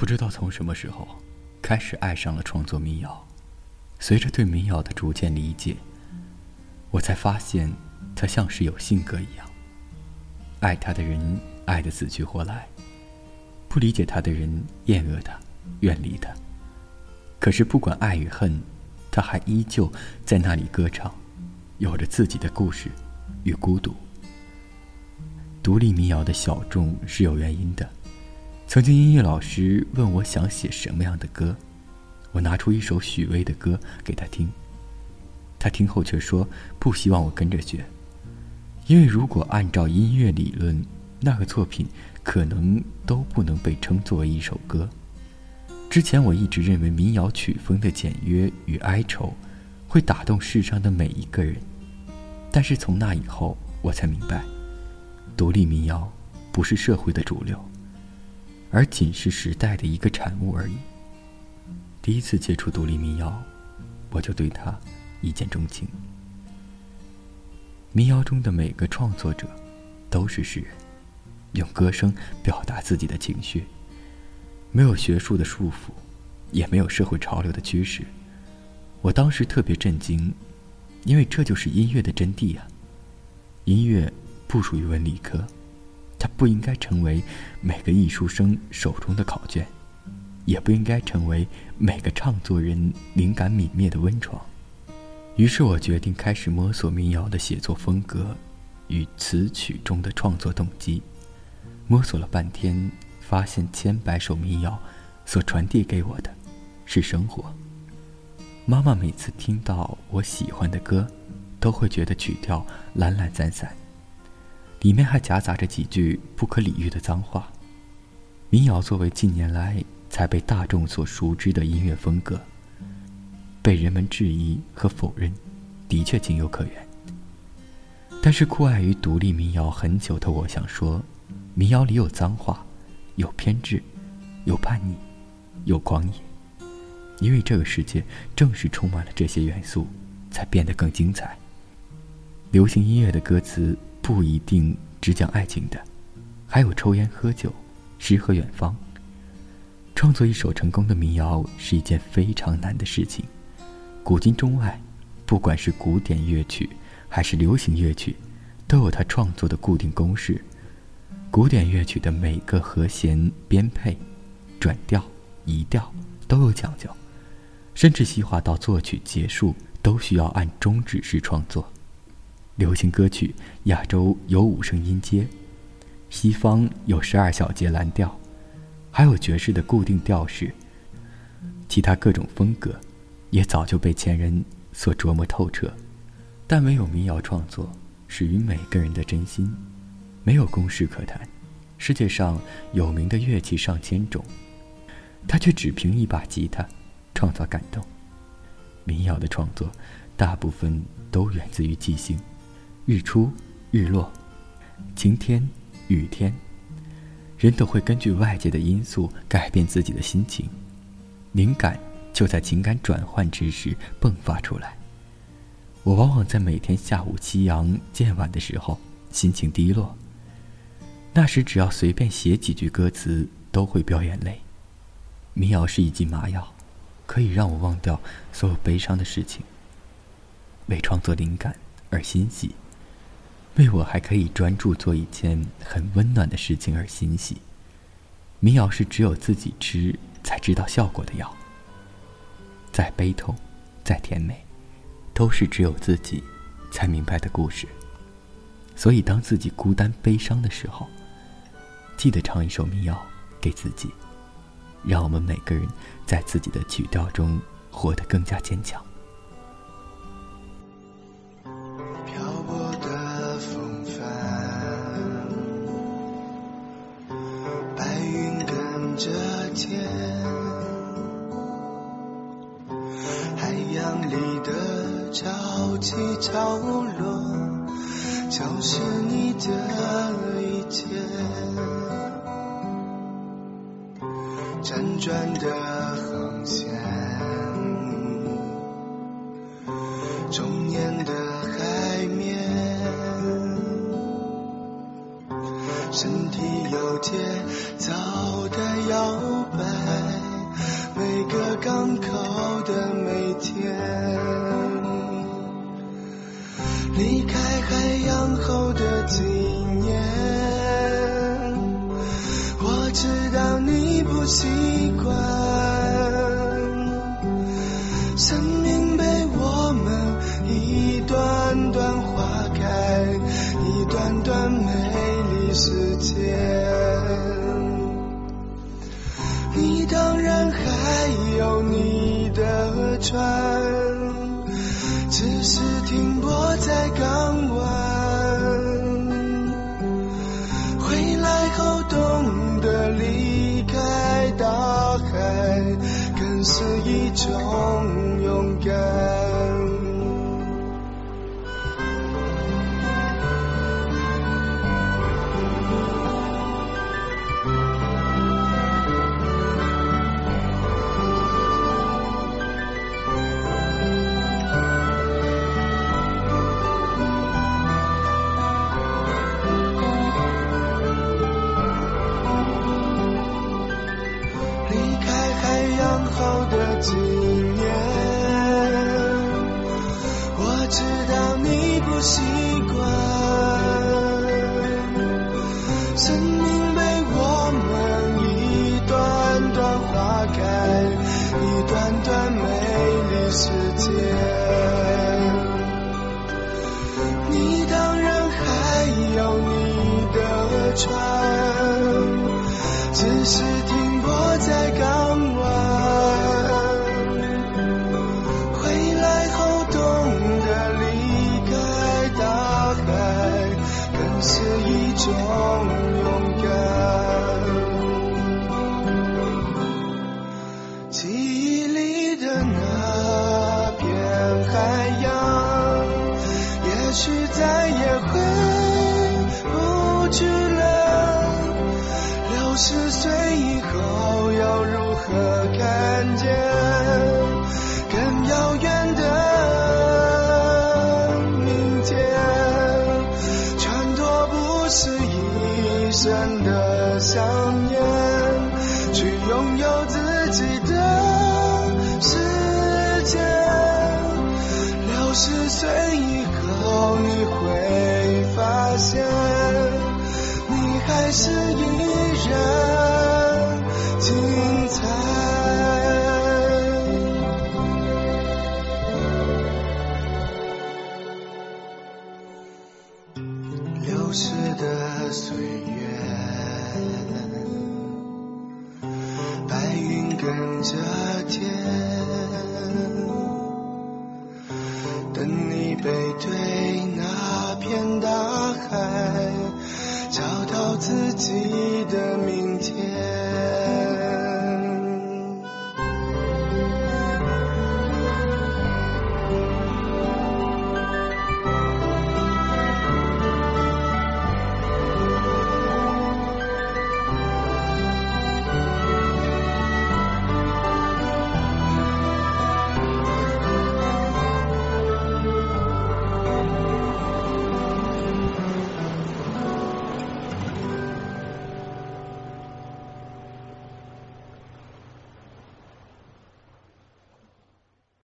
不知道从什么时候，开始爱上了创作民谣。随着对民谣的逐渐理解，我才发现，它像是有性格一样。爱他的人爱得死去活来，不理解他的人厌恶他，远离他。可是不管爱与恨，他还依旧在那里歌唱，有着自己的故事与孤独。独立民谣的小众是有原因的。曾经音乐老师问我想写什么样的歌，我拿出一首许巍的歌给他听。他听后却说不希望我跟着学，因为如果按照音乐理论，那个作品可能都不能被称作为一首歌。之前我一直认为民谣曲风的简约与哀愁，会打动世上的每一个人，但是从那以后，我才明白。独立民谣不是社会的主流，而仅是时代的一个产物而已。第一次接触独立民谣，我就对它一见钟情。民谣中的每个创作者都是诗人，用歌声表达自己的情绪，没有学术的束缚，也没有社会潮流的驱使。我当时特别震惊，因为这就是音乐的真谛啊！音乐。不属于文理科，它不应该成为每个艺术生手中的考卷，也不应该成为每个唱作人灵感泯灭的温床。于是我决定开始摸索民谣的写作风格与词曲中的创作动机。摸索了半天，发现千百首民谣所传递给我的，是生活。妈妈每次听到我喜欢的歌，都会觉得曲调懒懒散散。里面还夹杂着几句不可理喻的脏话。民谣作为近年来才被大众所熟知的音乐风格，被人们质疑和否认，的确情有可原。但是酷爱于独立民谣很久的我想说，民谣里有脏话，有偏执，有叛逆，有狂野，因为这个世界正是充满了这些元素，才变得更精彩。流行音乐的歌词。不一定只讲爱情的，还有抽烟喝酒、诗和远方。创作一首成功的民谣是一件非常难的事情。古今中外，不管是古典乐曲还是流行乐曲，都有它创作的固定公式。古典乐曲的每个和弦编配、转调、移调都有讲究，甚至细化到作曲结束都需要按中指式创作。流行歌曲，亚洲有五声音阶，西方有十二小节蓝调，还有爵士的固定调式。其他各种风格，也早就被前人所琢磨透彻。但唯有民谣创作，始于每个人的真心，没有公式可谈。世界上有名的乐器上千种，他却只凭一把吉他，创造感动。民谣的创作，大部分都源自于即兴。日出、日落、晴天、雨天，人都会根据外界的因素改变自己的心情，灵感就在情感转换之时迸发出来。我往往在每天下午夕阳渐晚的时候，心情低落，那时只要随便写几句歌词，都会飙眼泪。民谣是一剂麻药，可以让我忘掉所有悲伤的事情，为创作灵感而欣喜。为我还可以专注做一件很温暖的事情而欣喜。民谣是只有自己吃才知道效果的药。再悲痛，再甜美，都是只有自己才明白的故事。所以，当自己孤单悲伤的时候，记得唱一首民谣给自己，让我们每个人在自己的曲调中活得更加坚强。角落，就是你的一切。辗转的航线，终年的海面，身体有节奏的摇摆，每个港口的每天。离开海洋后的记忆是一种勇敢。再也回不去了。六十岁以后要如何看见更遥远的明天？穿脱不是一生的想念，去拥有自己的。还是依然精彩。流逝的岁月白云跟着天。